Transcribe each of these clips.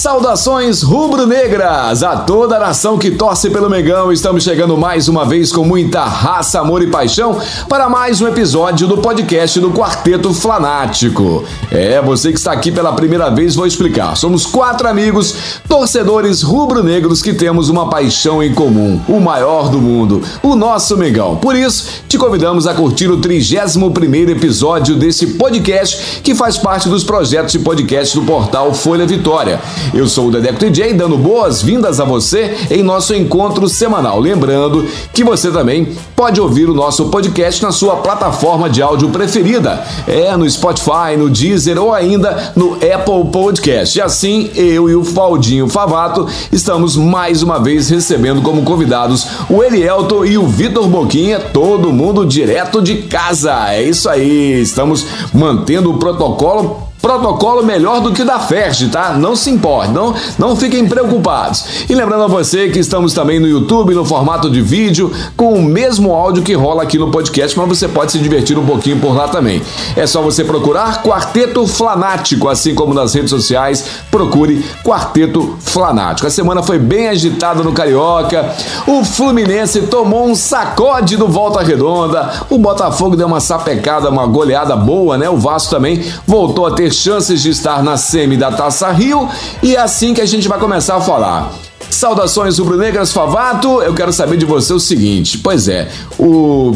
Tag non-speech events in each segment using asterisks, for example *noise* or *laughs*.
Saudações rubro-negras a toda a nação que torce pelo Megão. Estamos chegando mais uma vez com muita raça, amor e paixão para mais um episódio do podcast do Quarteto Flanático. É, você que está aqui pela primeira vez, vou explicar. Somos quatro amigos, torcedores rubro-negros que temos uma paixão em comum, o maior do mundo, o nosso Megão. Por isso, te convidamos a curtir o 31 episódio desse podcast que faz parte dos projetos de podcast do portal Folha Vitória. Eu sou o Dedeco DJ, dando boas-vindas a você em nosso encontro semanal. Lembrando que você também pode ouvir o nosso podcast na sua plataforma de áudio preferida. É no Spotify, no Deezer ou ainda no Apple Podcast. E assim, eu e o Faldinho Favato estamos mais uma vez recebendo como convidados o Elielto e o Vitor Boquinha, todo mundo direto de casa. É isso aí, estamos mantendo o protocolo protocolo melhor do que o da FERJ, tá? Não se importe, não, não fiquem preocupados. E lembrando a você que estamos também no YouTube, no formato de vídeo, com o mesmo áudio que rola aqui no podcast, mas você pode se divertir um pouquinho por lá também. É só você procurar Quarteto Flanático, assim como nas redes sociais, procure Quarteto Flanático. A semana foi bem agitada no Carioca, o Fluminense tomou um sacode do Volta Redonda, o Botafogo deu uma sapecada, uma goleada boa, né? O Vasco também voltou a ter chances de estar na semi da Taça Rio e é assim que a gente vai começar a falar. Saudações rubro-negras Favato, eu quero saber de você o seguinte, pois é, o,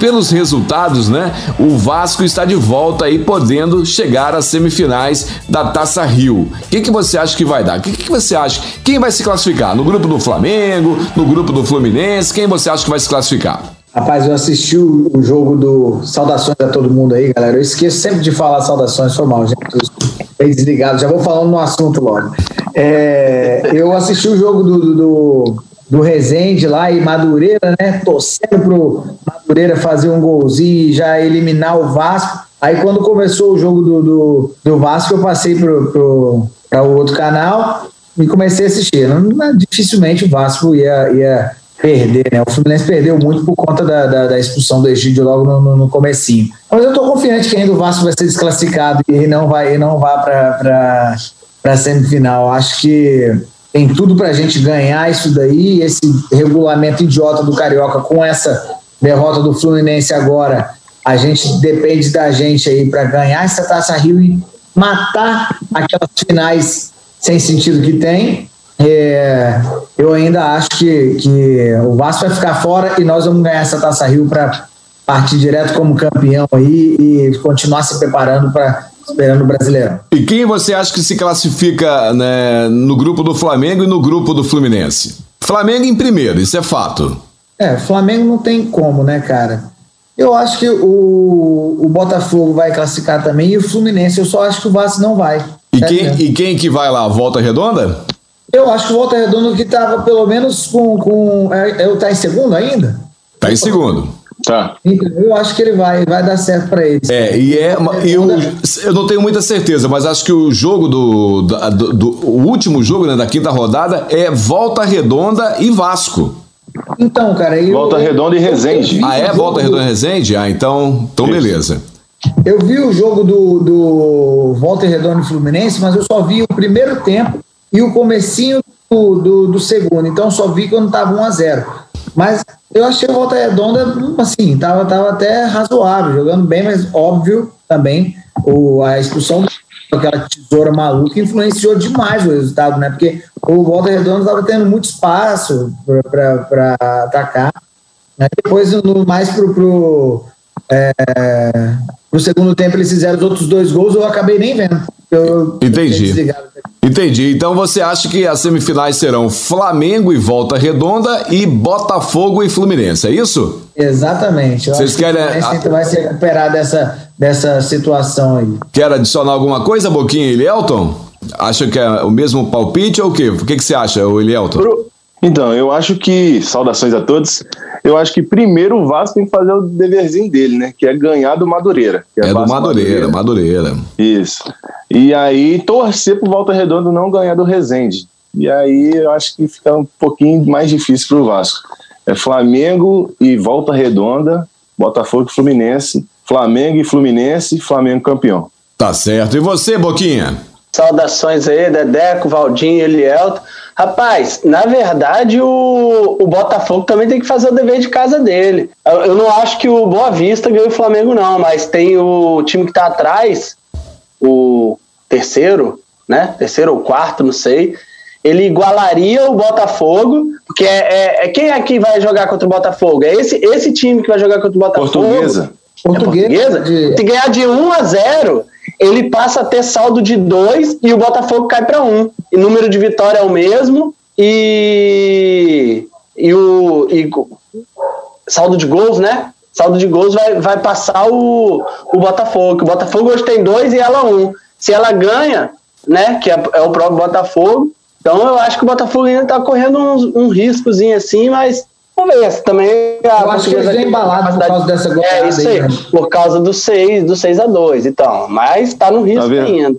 pelos resultados, né, o Vasco está de volta aí podendo chegar às semifinais da Taça Rio. O que, que você acha que vai dar? O que, que você acha? Quem vai se classificar? No grupo do Flamengo? No grupo do Fluminense? Quem você acha que vai se classificar? Rapaz, eu assisti o, o, jogo do. Saudações a todo mundo aí, galera. Eu esqueço sempre de falar saudações, foi mal, gente. Bem desligado, já vou falando no assunto logo. É, eu assisti o jogo do, do, do, Rezende lá e Madureira, né? Torcendo pro Madureira fazer um golzinho e já eliminar o Vasco. Aí quando começou o jogo do, do, do Vasco, eu passei pro, pro, para o outro canal e comecei a assistir. Não, dificilmente o Vasco ia, ia perder, né? O Fluminense perdeu muito por conta da, da, da expulsão do Egídio logo no, no, no comecinho. Mas eu estou confiante que ainda o Vasco vai ser desclassificado e não vai, e não vá para a semifinal. Acho que tem tudo para a gente ganhar isso daí, esse regulamento idiota do Carioca com essa derrota do Fluminense agora. A gente depende da gente aí para ganhar essa Taça Rio e matar aquelas finais sem sentido que tem é, eu ainda acho que, que o Vasco vai ficar fora e nós vamos ganhar essa Taça Rio para partir direto como campeão aí e continuar se preparando para esperando o Brasileirão. E quem você acha que se classifica né, no grupo do Flamengo e no grupo do Fluminense? Flamengo em primeiro, isso é fato. É, Flamengo não tem como, né, cara? Eu acho que o, o Botafogo vai classificar também e o Fluminense, eu só acho que o Vasco não vai. E, quem, e quem que vai lá? Volta Redonda? Eu acho que o Volta Redondo que estava pelo menos com. com é, é, tá em segundo ainda? Tá em segundo. Tá. Então, eu acho que ele vai, vai dar certo para eles. É, e é. Eu, eu não tenho muita certeza, mas acho que o jogo do. do, do o último jogo né, da quinta rodada é Volta Redonda e Vasco. Então, cara. Eu, Volta Redonda e Resende. Ah, é? Volta Redonda e Resende? Ah, então, então beleza. Eu vi o jogo do, do Volta Redonda e Fluminense, mas eu só vi o primeiro tempo e o comecinho do, do, do segundo. Então só vi quando estava 1 a 0 Mas eu achei o Volta Redonda, assim, tava, tava até razoável, jogando bem, mas óbvio também o, a expulsão daquela tesoura maluca influenciou demais o resultado, né? Porque o Volta Redonda estava tendo muito espaço para atacar. Né? Depois, no, mais pro, pro, é, pro segundo tempo, eles fizeram os outros dois gols, eu acabei nem vendo. Eu, Entendi. Entendi. Então você acha que as semifinais serão Flamengo e Volta Redonda e Botafogo e Fluminense, é isso? Exatamente. Eu Vocês querem. Que vai se recuperar dessa, dessa situação aí. Quer adicionar alguma coisa, Boquinha e Elielton? Acha que é o mesmo palpite ou o quê? O que, que você acha, Elielton? Pro, Então, eu acho que, saudações a todos, eu acho que primeiro o Vasco tem que fazer o deverzinho dele, né? Que é ganhar do Madureira. é, é do Madureira, Madureira, Madureira. Isso. E aí torcer pro Volta Redonda não ganhar do Resende. E aí eu acho que fica um pouquinho mais difícil pro Vasco. É Flamengo e Volta Redonda, Botafogo e Fluminense, Flamengo e Fluminense, Flamengo campeão. Tá certo. E você, Boquinha? Saudações aí, Dedeco, Valdinho, Elielto. Rapaz, na verdade, o, o Botafogo também tem que fazer o dever de casa dele. Eu, eu não acho que o Boa Vista ganhou o Flamengo, não, mas tem o time que tá atrás, o terceiro, né? Terceiro ou quarto, não sei. Ele igualaria o Botafogo, porque é, é, é quem é que vai jogar contra o Botafogo? É esse, esse time que vai jogar contra o Botafogo. Portuguesa. É portuguesa? De... Se ganhar de 1 a 0, ele passa a ter saldo de 2 e o Botafogo cai para 1. E número de vitória é o mesmo e, e o e, saldo de gols, né? Saldo de gols vai, vai passar o, o Botafogo. O Botafogo hoje tem 2 e ela 1. Um. Se ela ganha, né, que é, é, o próprio Botafogo, então eu acho que o Botafogo ainda tá correndo um, um riscozinho assim, mas Vamos ver, também. Eu acho que eles vêm embalados por causa dessa goleada. É isso aí, aí né? por causa do 6, do 6 a 2 então. Mas tá no risco ver... ainda.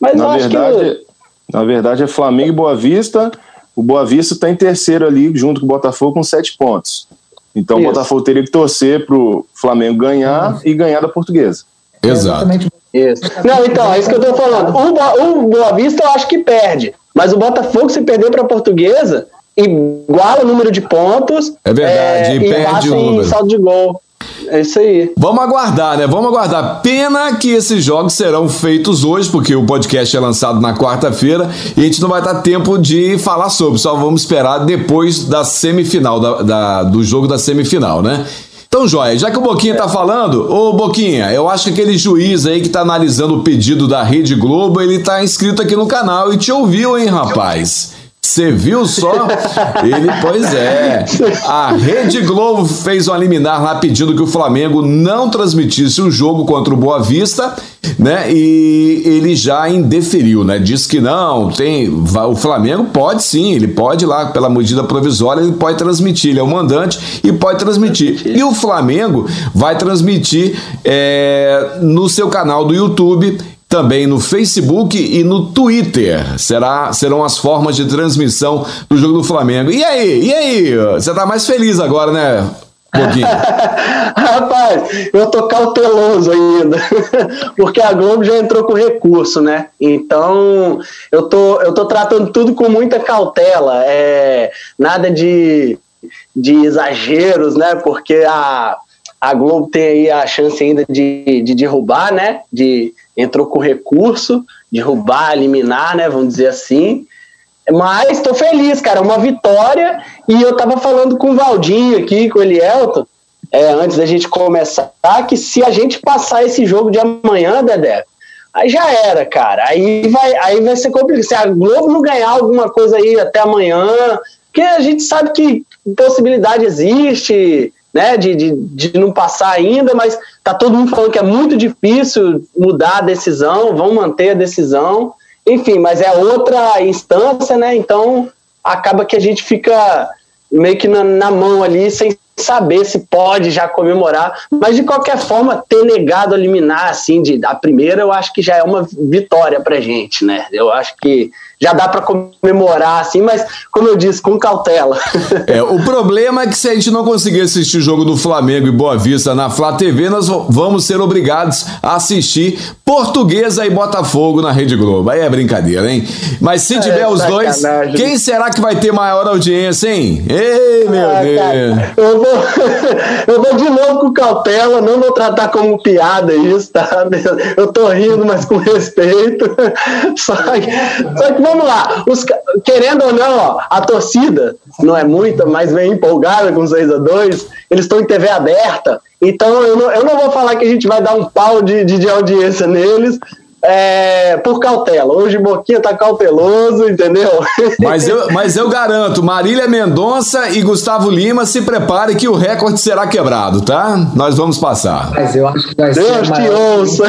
Mas na verdade, que... Na verdade, é Flamengo e Boa Vista. O Boa Vista está em terceiro ali, junto com o Botafogo, com sete pontos. Então isso. o Botafogo teria que torcer para o Flamengo ganhar e ganhar da portuguesa. Exato. Isso. Não, então, é isso que eu estou falando. O, o Boa Vista eu acho que perde. Mas o Botafogo, se perder para a portuguesa, iguala o número de pontos. É verdade, é, e, perde o número. saldo de gol. É isso aí. Vamos aguardar, né? Vamos aguardar. Pena que esses jogos serão feitos hoje, porque o podcast é lançado na quarta-feira e a gente não vai dar tempo de falar sobre. Só vamos esperar depois da semifinal, da, da do jogo da semifinal, né? Então, Joia, já que o Boquinha tá falando, ô Boquinha, eu acho que aquele juiz aí que tá analisando o pedido da Rede Globo, ele tá inscrito aqui no canal e te ouviu, hein, rapaz? Você viu só? Ele, pois é. A Rede Globo fez um liminar lá pedindo que o Flamengo não transmitisse o jogo contra o Boa Vista, né? E ele já indeferiu, né? Diz que não, tem. O Flamengo pode sim, ele pode lá, pela medida provisória, ele pode transmitir. Ele é o mandante e pode transmitir. E o Flamengo vai transmitir é, no seu canal do YouTube também no Facebook e no Twitter. Será, serão as formas de transmissão do jogo do Flamengo. E aí? E aí? Você tá mais feliz agora, né? *laughs* Rapaz, eu tô cauteloso ainda, *laughs* porque a Globo já entrou com recurso, né? Então eu tô, eu tô tratando tudo com muita cautela, é, nada de, de exageros, né? Porque a, a Globo tem aí a chance ainda de, de derrubar, né? De, entrou com recurso, derrubar, eliminar, né? Vamos dizer assim. Mas estou feliz, cara, uma vitória. E eu tava falando com o Valdinho aqui, com o Elielton, é, antes da gente começar, que se a gente passar esse jogo de amanhã, Dedé, aí já era, cara. Aí vai, aí vai ser complicado. Se a Globo não ganhar alguma coisa aí até amanhã, porque a gente sabe que possibilidade existe, né, de, de, de não passar ainda, mas tá todo mundo falando que é muito difícil mudar a decisão, vão manter a decisão, enfim, mas é outra instância, né? Então acaba que a gente fica meio que na, na mão ali sem saber se pode já comemorar, mas de qualquer forma ter negado a liminar assim de a primeira, eu acho que já é uma vitória pra gente, né? Eu acho que já dá para comemorar, assim, mas, como eu disse, com cautela. *laughs* É, o problema é que se a gente não conseguir assistir o jogo do Flamengo e Boa Vista na Flá TV, nós vamos ser obrigados a assistir Portuguesa e Botafogo na Rede Globo. Aí é brincadeira, hein? Mas se tiver é, os dois, quem será que vai ter maior audiência, hein? Ei, meu ah, Deus! eu, vou, *laughs* eu vou de novo com cautela, não vou tratar como piada isso, tá? Eu tô rindo, mas com respeito. *laughs* Só que, só que vamos lá, os, querendo ou não, ó, a torcida não é muita, mas vem empolgada com 6 a 2 eles estão em TV aberta, então eu não, eu não vou falar que a gente vai dar um pau de, de, de audiência neles, é, por cautela. Hoje Boquinha tá cauteloso, entendeu? Mas eu, mas eu garanto, Marília Mendonça e Gustavo Lima, se prepare que o recorde será quebrado, tá? Nós vamos passar. Mas eu acho que vai Deus ser te ouça.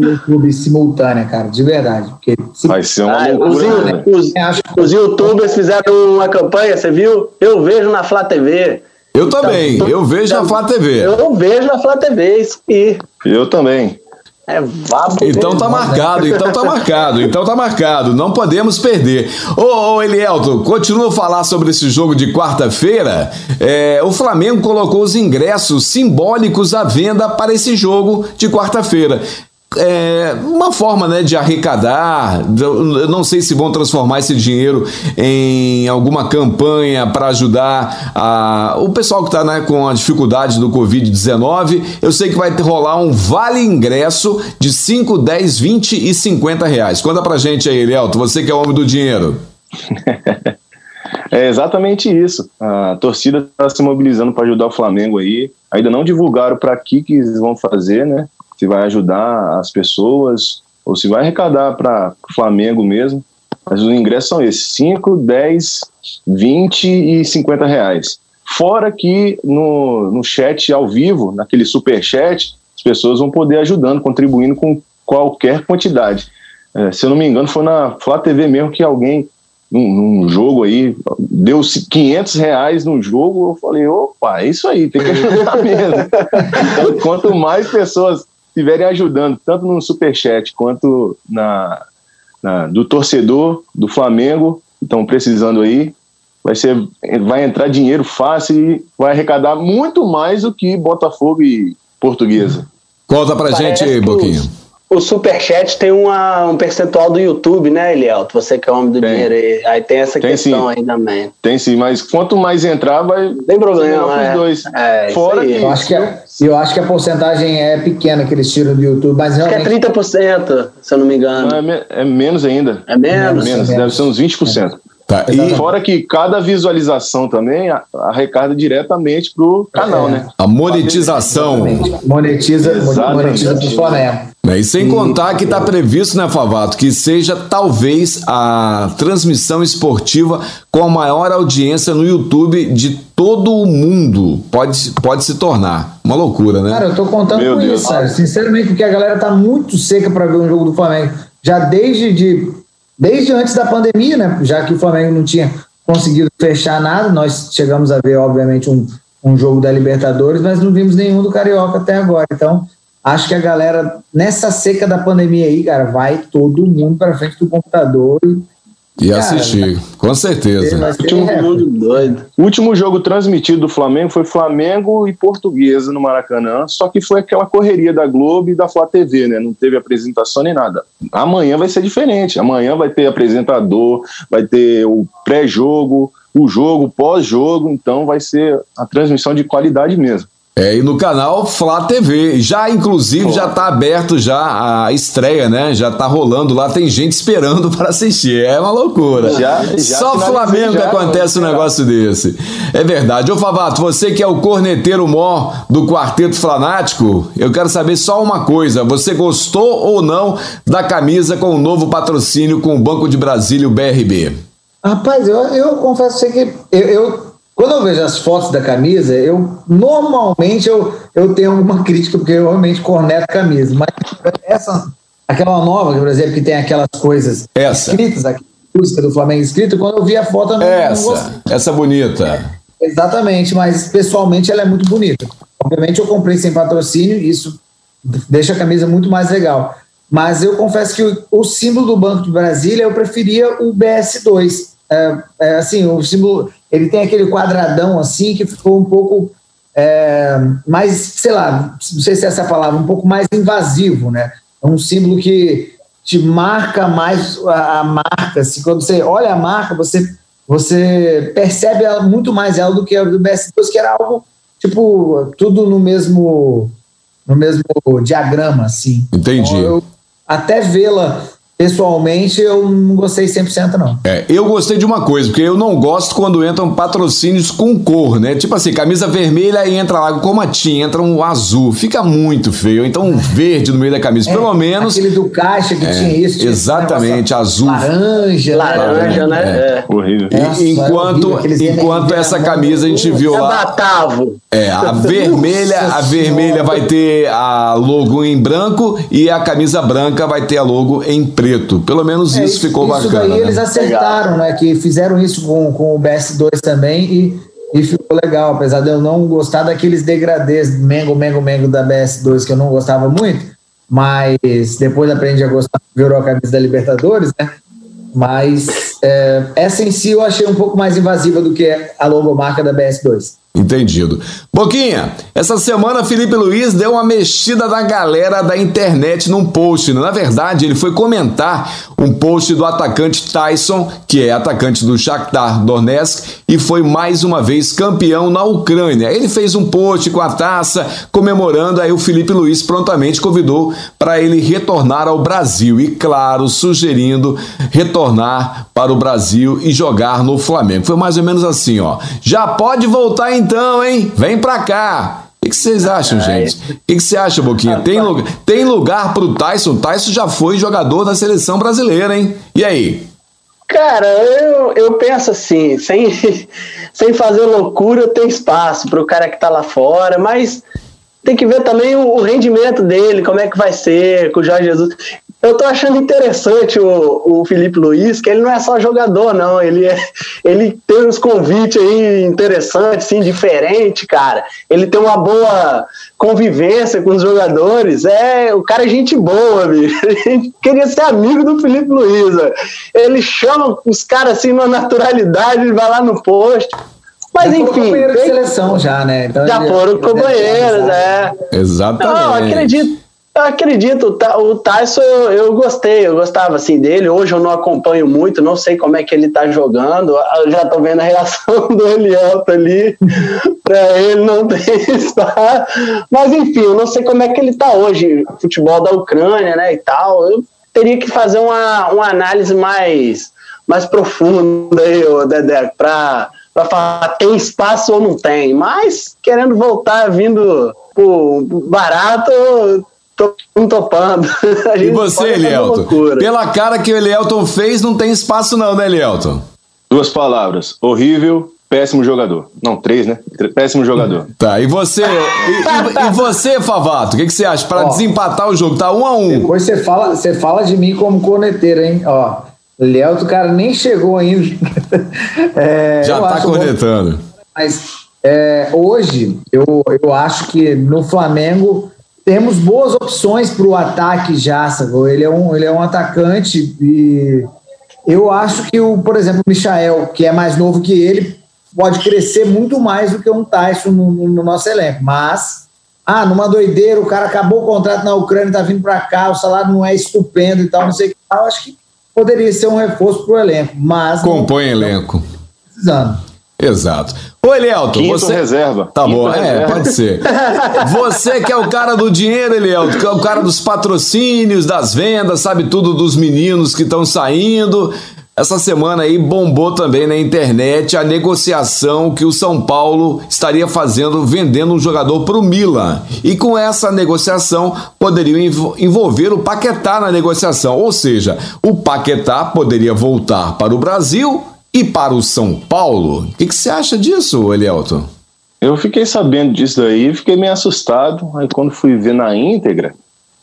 YouTube simultânea, cara, de verdade. Porque se- Vai ser uma Ah, os, loucura, né? os- acho os youtubers fizeram uma campanha, você viu? Eu vejo na Flá TV. Eu também, eu vejo na Flá TV. Eu vejo na Flá TV, isso aí. Eu também. É. Então tá marcado, então tá marcado, então tá marcado, não podemos perder. Ô, ô Elielto, continua a falar sobre esse jogo de quarta-feira. É, o Flamengo colocou os ingressos simbólicos à venda para esse jogo de quarta-feira. É uma forma né, de arrecadar. Eu não sei se vão transformar esse dinheiro em alguma campanha para ajudar a, o pessoal que está né, com a dificuldade do Covid-19. Eu sei que vai rolar um vale ingresso de 5, 10, 20 e 50 reais. Conta pra gente aí, Elielto, você que é o homem do dinheiro. *laughs* É exatamente isso. A torcida está se mobilizando para ajudar o Flamengo aí. Ainda não divulgaram para que que eles vão fazer, né? Se vai ajudar as pessoas ou se vai arrecadar para o Flamengo mesmo. Mas os ingressos são esses: 5, 10, 20 e 50 reais. Fora que no, no chat ao vivo, naquele super chat, as pessoas vão poder ajudando, contribuindo com qualquer quantidade. É, se eu não me engano, foi na Flá TV mesmo que alguém num, num jogo aí, deu 500 reais no jogo, eu falei, opa, é isso aí, tem que ajudar *laughs* mesmo. Então, quanto mais pessoas estiverem ajudando, tanto no superchat quanto na, na, do torcedor do Flamengo, estão precisando aí, vai, ser, vai entrar dinheiro fácil e vai arrecadar muito mais do que Botafogo e Portuguesa. Conta pra Parece gente Boquinha. O Superchat tem uma, um percentual do YouTube, né, Elielto? Você que é homem do Tem. dinheiro aí. Aí tem essa Tem questão sim. aí também. Tem sim, mas quanto mais entrar, vai Tem problema, é. dois. É, isso Fora aí. que eu acho que, a, eu acho que a porcentagem é pequena que eles tiram do YouTube, mas Acho que é realmente 30%, se eu não me engano. é, me- é menos ainda. É menos? Menos, É deve menos. ser uns 20%. Tá, E e fora que cada visualização também arrecada diretamente pro canal, É. né? a monetização. monetiza, Exatamente. monetiza pro Flamengo. Né? E sem contar que está previsto, né, Favato, que seja talvez a transmissão esportiva com a maior audiência no YouTube de todo o mundo. Pode, pode se tornar. Uma loucura, né? Cara, eu tô contando Meu com Deus. isso, cara. Sinceramente, porque a galera tá muito seca para ver um jogo do Flamengo. Já desde, de, desde antes da pandemia, né? Já que o Flamengo não tinha conseguido fechar nada, nós chegamos a ver, obviamente, um, um jogo da Libertadores, mas não vimos nenhum do Carioca até agora. Então, acho que a galera, nessa seca da pandemia aí, cara, vai todo mundo para frente do computador e E Cara, assistir, com certeza. vai ser Todo recorde. mundo doido. O último jogo transmitido do Flamengo foi Flamengo e Portuguesa no Maracanã, só que foi aquela correria da Globo e da Flá TV, né? Não teve apresentação nem nada. Amanhã vai ser diferente. Amanhã vai ter apresentador, vai ter o pré-jogo, o jogo, pós-jogo, então vai ser a transmissão de qualidade mesmo. É, e no canal Flá TV. Já, inclusive, já tá aberto já a estreia, né? Já tá rolando lá, tem gente esperando *laughs* para assistir. É uma loucura. Já- já Só Flamengo que já, acontece um negócio desse. É verdade. Ô Favato, você que é o corneteiro mó do Quarteto Flanático, eu quero saber só uma coisa. Você gostou ou não da camisa com o novo patrocínio com o Banco de Brasília, o BRB? Rapaz, eu, eu confesso que eu, eu- quando eu vejo as fotos da camisa, eu normalmente eu, eu tenho alguma *laughs* crítica, porque eu realmente corneto a camisa. Mas essa, aquela nova, por exemplo, que tem aquelas coisas Essa. escritas, a música do Flamengo escrita, quando eu vi a foto, eu não, não gostei. Essa, essa bonita. Exatamente, mas pessoalmente ela é muito bonita. Obviamente eu comprei sem patrocínio, isso deixa a camisa muito mais legal. Mas eu confesso que o, o símbolo do Banco de Brasília eu preferia o BS2. É, é, assim, o símbolo ele tem aquele quadradão assim que ficou um pouco é, mais, sei lá, não sei se é essa palavra, um pouco mais invasivo, né? É um símbolo que te marca mais a, a marca. Assim, quando você olha a marca, você você percebe ela, muito mais ela do que a do BS2, que era algo tipo tudo no mesmo no mesmo diagrama, assim. Entendi. Então, eu, até vê-la pessoalmente eu não gostei 100% não. É, eu gostei de uma coisa, porque eu não gosto quando entram patrocínios com cor, né? Tipo assim, camisa vermelha e entra lá com matinha, entra um azul. Fica muito feio. Então um *laughs* verde no meio da camisa, É, pelo menos. Aquele do caixa que tinha isso. tinha exatamente, azul. Laranja. Laranja, né? É. Horrível. E- Nossa, enquanto horrível, enquanto essa camisa a gente viu É lá. Batavo. É, a *laughs* vermelha, a vermelha vai ter a logo em branco e a camisa branca vai ter a logo em preto. Pelo menos É, isso, ficou isso bacana. daí eles né? acertaram, né? Que fizeram isso com, com o BS2 também e, e ficou legal. Apesar de eu não gostar daqueles degradês Mengo, Mengo, Mengo da BS2 que eu não gostava muito, mas depois aprendi a gostar, virou a camisa da Libertadores, né? Mas é, essa em si eu achei um pouco mais invasiva do que a logomarca da BS2. Entendido. Boquinha, essa semana Felipe Luiz deu uma mexida na galera da internet num post. Na verdade, ele foi comentar um post do atacante Tyson, que é atacante do Shakhtar Donetsk e foi mais uma vez campeão na Ucrânia. Ele fez um post com a taça comemorando, aí o Felipe Luiz prontamente convidou para ele retornar ao Brasil e, claro, sugerindo retornar para o Brasil e jogar no Flamengo. Foi mais ou menos assim, ó. Já pode voltar então, hein? Vem pra cá. O que que vocês acham, gente? O que que você acha, Boquinha? Tem, lugar, tem lugar pro Tyson? Tyson já foi jogador da seleção brasileira, hein? E aí? Cara, eu, eu penso assim, *laughs* sem, sem fazer loucura, tem espaço para o cara que tá lá fora, mas tem que ver também o, o rendimento dele, como é que vai ser com o Jorge Jesus. Eu tô achando interessante o, o Felipe Luiz, que ele não é só jogador, não. Ele, é, ele tem uns convites aí interessantes, assim, diferente, cara. Ele tem uma boa convivência com os jogadores. É, o cara é gente boa, bicho. *laughs* A gente queria ser amigo do Felipe Luiz. ó. Ele chama os caras assim numa naturalidade, ele vai lá no posto. Mas Já enfim, companheiro de tem- seleção já, né? Então, já ele- foram deve companheiros, é. Exatamente. Não, eu acredito. Eu acredito, o Tyson eu, eu gostei, eu gostava assim dele. Hoje eu não acompanho muito, não sei como é que ele tá jogando. Eu já tô vendo a reação *laughs* do Elielto ali. pra ele não *laughs* espaço. Mas enfim, eu não sei como é que ele tá hoje. Futebol da Ucrânia, né? E tal. Eu teria que fazer uma, uma análise mais, mais profunda aí, Dedé, pra, pra falar tem espaço ou não tem. Mas querendo voltar vindo barato, topando. *laughs* A E você, Elielton? Pela cara que o Elielton fez, não tem espaço não, né, Elielton? Duas palavras: horrível, péssimo jogador. Não, três, né? Péssimo jogador. *laughs* Tá, e você, e, e- e você, Favato, o que, que você acha? Para desempatar o jogo, tá um a um. Depois você fala, você fala de mim como corneteiro, hein? Ó, Léo, o cara nem chegou ainda. *laughs* É, Já tá acho bom, cornetando. Mas é, hoje, eu, eu acho que no Flamengo temos boas opções para o ataque já, sacou? Ele é, um, ele é um atacante e eu acho que, o, por exemplo, o Michael, que é mais novo que ele, pode crescer muito mais do que um Tyson no, no- no nosso elenco. Mas, ah, numa doideira, o cara acabou o contrato na Ucrânia, tá vindo para cá, o salário não é estupendo e tal, não sei o que. Eu acho que poderia ser um reforço para o elenco, mas não Compõe elenco. precisando. Exato. Ô, Elielton, Quinto você. reserva. Tá Quinto bom, é, reserva. pode ser. Você que é o cara do dinheiro, Elielton, que é o cara dos patrocínios, das vendas, sabe tudo dos meninos que estão saindo. Essa semana aí bombou também na internet a negociação que o São Paulo estaria fazendo, vendendo um jogador para o Milan. E com essa negociação poderiam envo- envolver o Paquetá na negociação. Ou seja, o Paquetá poderia voltar para o Brasil e para o São Paulo. O que, que você acha disso, Elielton? Eu fiquei sabendo disso daí, fiquei meio assustado. Aí quando fui ver na íntegra,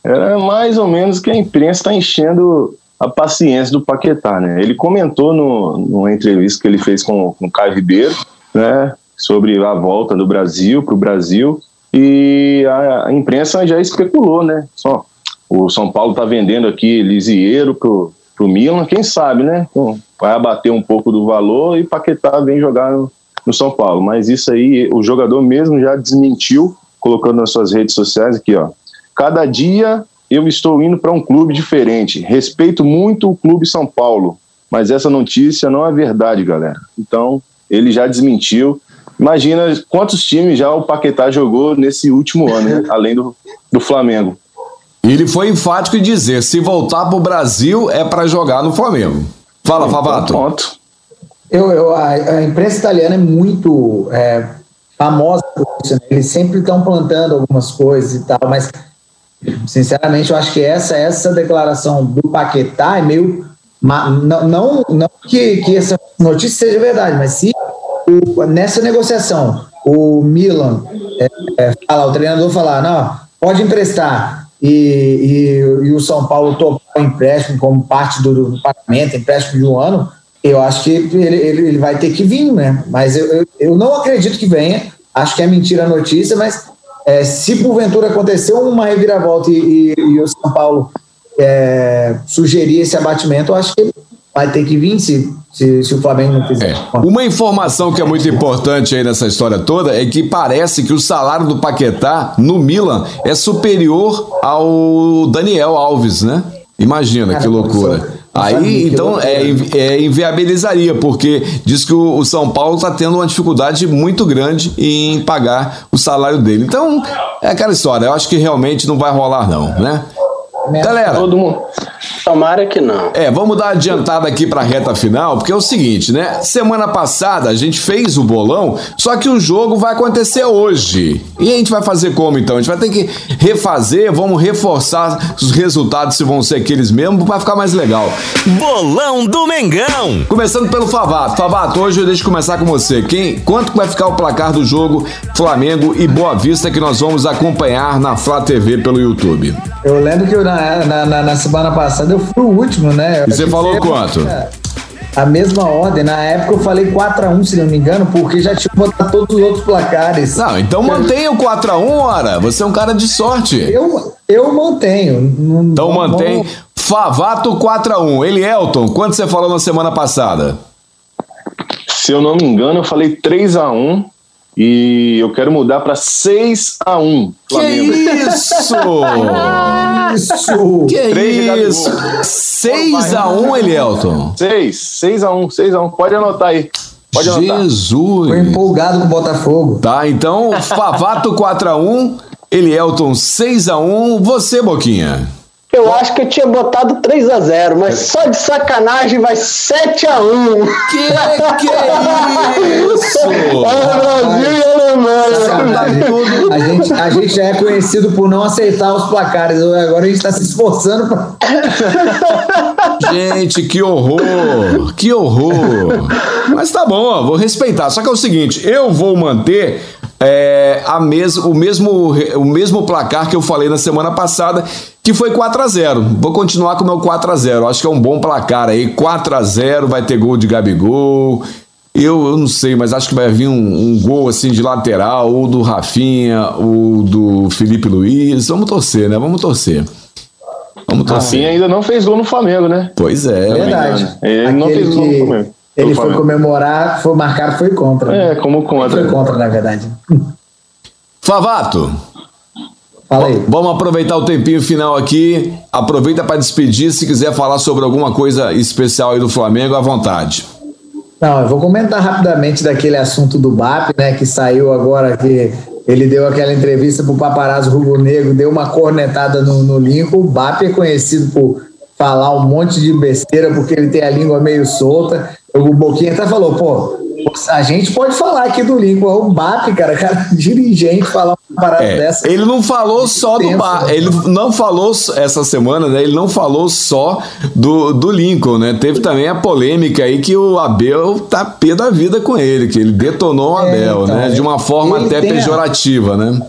era mais ou menos que a imprensa está enchendo a paciência do Paquetá, né? Ele comentou no, numa entrevista que ele fez com, com o Caio Ribeiro, né? Sobre a volta do Brasil para o Brasil e a, a imprensa já especulou, né? Só o São Paulo está vendendo aqui Lisieiro pro pro Milan, quem sabe, né? Então, vai abater um pouco do valor e Paquetá vem jogar no, no São Paulo. Mas isso aí, o jogador mesmo já desmentiu, colocando nas suas redes sociais aqui, ó. Cada dia eu estou indo para um clube diferente. Respeito muito o clube São Paulo, mas essa notícia não é verdade, galera. Então, ele já desmentiu. Imagina quantos times já o Paquetá jogou nesse último ano, né? *laughs* além do, do Flamengo. Ele foi enfático em dizer: se voltar para o Brasil é para jogar no Flamengo. Fala, Favato. Ponto. Eu, eu, a, a, imprensa italiana é muito é, famosa por isso. Né? Eles sempre estão plantando algumas coisas e tal, mas sinceramente eu acho que essa, essa declaração do Paquetá é meio. Não, não, não que, que essa notícia seja verdade, mas se o, nessa negociação o Milan é, é, fala, o treinador falar, não, pode emprestar, e, e, e o São Paulo topar o empréstimo como parte do, do, pagamento, empréstimo de um ano, eu acho que ele, ele, ele vai ter que vir, né? Mas eu, eu, eu, não acredito que venha, acho que é mentira a notícia, mas é, se porventura aconteceu uma reviravolta e, e, o São Paulo é, sugerir esse abatimento, eu acho que vai ter que vir se, se, se o Flamengo não fizer. É. Uma informação que é muito importante aí nessa história toda é que parece que o salário do Paquetá no Milan é superior ao Daniel Alves, né? Imagina Cara, que loucura. Aí, então, é, é, inviabilizaria, porque diz que o, o São Paulo está tendo uma dificuldade muito grande em pagar o salário dele. Então, é aquela história. Eu acho que realmente não vai rolar, não, né? Galera, todo mundo. Tomara que não. É, vamos dar uma adiantada aqui para a reta final, porque é o seguinte, né? Semana passada a gente fez o bolão, só que o jogo vai acontecer hoje. E a gente vai fazer como então? A gente vai ter que refazer, vamos reforçar os resultados se vão ser aqueles mesmos para ficar mais legal. Bolão do Mengão. Começando pelo Favato. Favato, hoje eu deixo começar com você. Quem, quanto vai ficar o placar do jogo Flamengo e Boa Vista que nós vamos acompanhar na Flá TV pelo YouTube? Eu lembro que eu, na, na, na, semana passada eu fui o último, né? E você falou quanto? A mesma ordem. Na época eu falei 4x1, se não me engano, porque já tinha botado todos os outros placares. Não, então mantenha o 4x1, ora. Você é um cara de sorte. Eu, eu mantenho. Então mantém. Favato 4x1. Ele, Elton, quanto você falou na semana passada? Se eu não me engano, eu falei 3x1. E eu quero mudar para 6 a 1 Flamengo. *laughs* Que isso! isso! Que isso! 6 a 1 Elielton? 6, 6 a 1, 6 a 1. Pode anotar aí. Pode anotar. Jesus! Tô empolgado com o Botafogo. Tá, então, Favato 4 a 1, Elielton 6 a 1. Você, Boquinha? Eu acho que eu tinha botado 3 a 0 mas só de sacanagem vai 7 a 1 Que *laughs* que é isso? É Brasil e Alemanha. A gente, a gente já é conhecido por não aceitar os placares. Agora a gente está se esforçando para. *laughs* Gente, que horror! Que horror! Mas tá bom, ó, vou respeitar. Só que é o seguinte, eu vou manter é, a mes o, mesmo, o mesmo placar que eu falei na semana passada, que foi 4 a 0 Vou continuar com o meu 4 a 0 Acho que é um bom placar aí. 4 a 0 vai ter gol de Gabigol. Eu, eu não sei, mas acho que vai vir um, um, gol assim de lateral, ou do Rafinha, ou do Felipe Luiz. Vamos torcer, né? Vamos torcer. Vamos torcer. Rafinha ainda não fez gol no Flamengo, né? Pois é. É verdade. Ele Aquele não fez gol no Flamengo. Ele foi comemorar, foi marcar, foi contra. É, como contra. Foi contra, na verdade. Favato. Fala aí. Vamos aproveitar o tempinho final aqui. Aproveita para despedir. Se quiser falar sobre alguma coisa especial aí do Flamengo, à vontade. Não, eu vou comentar rapidamente daquele assunto do BAP, né, que saiu agora que ele deu aquela entrevista para o paparazzo rubro-negro, deu uma cornetada no, no Lincoln. O BAP é conhecido por falar um monte de besteira porque ele tem a língua meio solta. O Boquinha até falou, pô, a gente pode falar aqui do Lincoln, é o BAP, cara, cara, *laughs* dirigente falar uma parada é, dessa. Ele não falou só do BAP, né? ele não falou essa semana, né? Ele não falou só do, do Lincoln, né? Teve também a polêmica aí que o Abel tá pé da vida com ele, que ele detonou o é, Abel, é, então, né? De uma forma até pejorativa, a... né?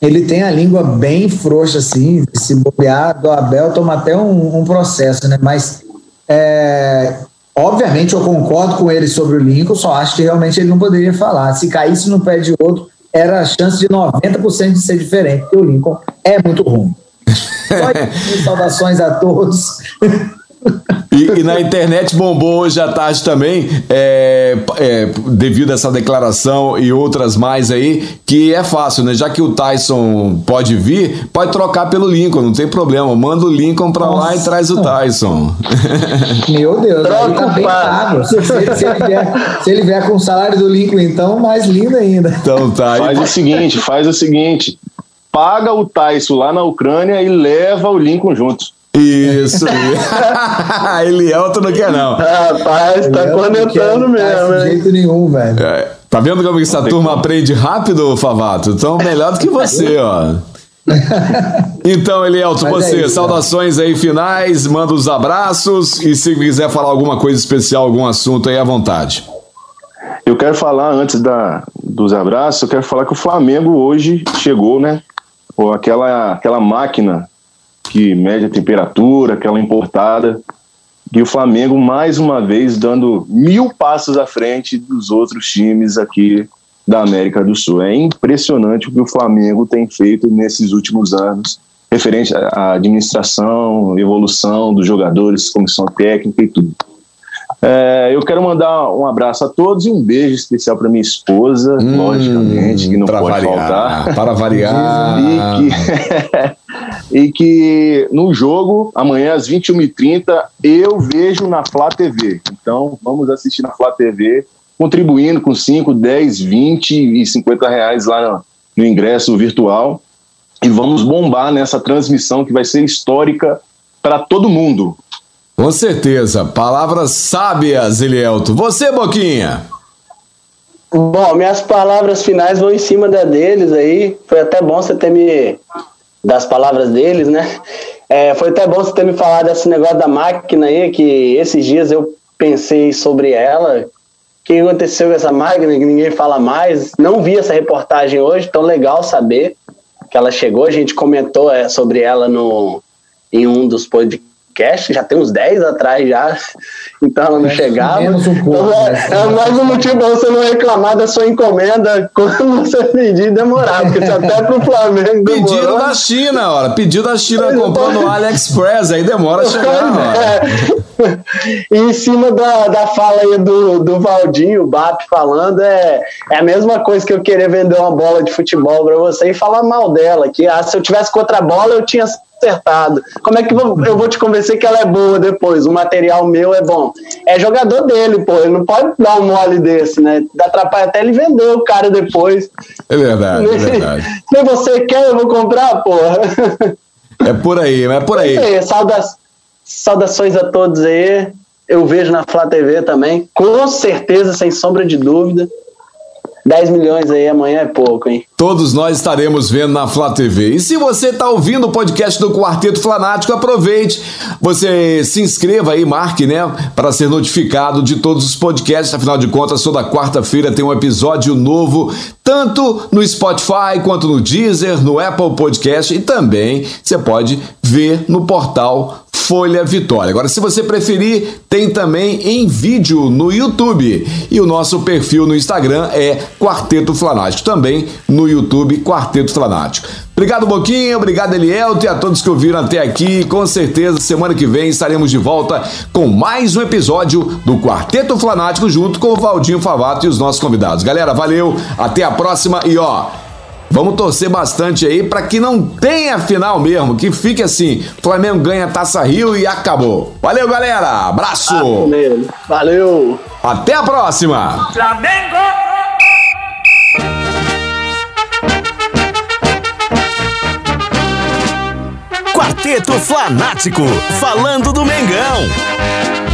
ele tem a língua bem frouxa, assim, se bobear do Abel, toma até um, um processo, né? Mas, é, obviamente, eu concordo com ele sobre o Lincoln, só acho que realmente ele não poderia falar. Se caísse no pé de outro, era a chance de 90% de ser diferente, porque o Lincoln é muito ruim. *laughs* saudações a todos. E, e, na internet bombou hoje à tarde também, é, é, devido a essa declaração e outras mais aí, que é fácil, né? Já que o Tyson pode vir, pode trocar pelo Lincoln, não tem problema. Manda o Lincoln pra Nossa. lá e traz o Tyson. Meu Deus, aí tá bem pago. Se, se, ele vier, se ele vier com o salário do Lincoln, então, mais lindo ainda. Então tá. Faz o seguinte, faz o seguinte. paga o Tyson lá na Ucrânia e leva o Lincoln juntos. Isso. *laughs* Elielto não quer, não. Rapaz, tá conectando mesmo. De jeito nenhum, velho. É, tá vendo como essa turma aprende rápido, Favato? Então, melhor do que você, ó. *laughs* Então, Elielto, Mas é você, isso, saudações aí finais, manda os abraços e se quiser falar alguma coisa especial, algum assunto aí à vontade. Eu quero falar, antes da, dos abraços, eu quero falar que o Flamengo hoje chegou, né? Ou aquela, aquela máquina que mede a temperatura, aquela importada, e o Flamengo mais uma vez dando mil passos à frente dos outros times aqui da América do Sul. É impressionante o que o Flamengo tem feito nesses últimos anos, referente à administração, evolução dos jogadores, comissão técnica e tudo. É, eu quero mandar um abraço a todos e um beijo especial para minha esposa, hum, logicamente, que não pode variar, faltar. Para variar. que, *laughs* e que no jogo, amanhã às 21h30, eu vejo na Flá TV. Então, vamos assistir na Flá TV, contribuindo com 5, 10, 20 e 50 reais lá no, no ingresso virtual. E vamos bombar nessa transmissão que vai ser histórica para todo mundo. Com certeza. Palavras sábias, Elielto. Você, Boquinha? Bom, minhas palavras finais vão em cima da deles aí. Foi até bom você ter me. Das palavras deles, né? É, foi até bom você ter me falado desse negócio da máquina aí, que esses dias eu pensei sobre ela. O que aconteceu com essa máquina que ninguém fala mais? Não vi essa reportagem hoje, tão legal saber que ela chegou. A gente comentou é, sobre ela no, em um dos podcasts podcast, já tem uns 10 atrás já, *laughs* então ela não é, chegava. Um pouco, então, é, é, mais um motivo para você não reclamar da sua encomenda *laughs* quando você pedir demorar, porque se até pro Flamengo demorou. Pediram da China, olha, pediu da China comprando no AliExpress, aí demora a chegar. É. *laughs* E em cima da, da fala aí do, do Valdinho, o BAP falando, é, é a mesma coisa que eu querer vender uma bola de futebol para você e falar mal dela, que ah, se eu tivesse com outra bola eu tinha acertado. Como é que eu vou te convencer que ela é boa depois? O material meu é bom. É jogador dele, pô. Ele não pode dar um mole desse, né? Atrapalha até ele vender o cara depois. É verdade, é verdade. *laughs* Se você quer, eu vou comprar, porra. É por aí, é por aí. É, sauda saudações a todos aí. Eu vejo na Flá TV também. Com certeza, sem sombra de dúvida. 10 milhões aí amanhã é pouco, hein? Todos nós estaremos vendo na Flá TV. E se você está ouvindo o podcast do Quarteto Flanático, aproveite. Você se inscreva aí, marque, né? Para ser notificado de todos os podcasts. Afinal de contas, toda quarta-feira tem um episódio novo, tanto no Spotify quanto no Deezer, no Apple Podcast e também você pode ver no portal Folha Vitória. Agora, se você preferir, tem também em vídeo no YouTube. E o nosso perfil no Instagram é Quarteto Flanático. Também no YouTube, Quarteto Flanático. Obrigado, Boquinha. Obrigado, Elielto, e a todos que ouviram até aqui. Com certeza, semana que vem estaremos de volta com mais um episódio do Quarteto Flanático, junto com o Valdinho Favato e os nossos convidados. Galera, valeu, até a próxima e ó. Vamos torcer bastante aí para que não tenha final mesmo, que fique assim: Flamengo ganha Taça Rio e acabou. Valeu, galera. Abraço. Valeu. Até a próxima. Flamengo. Quarteto Flanático, falando do Mengão.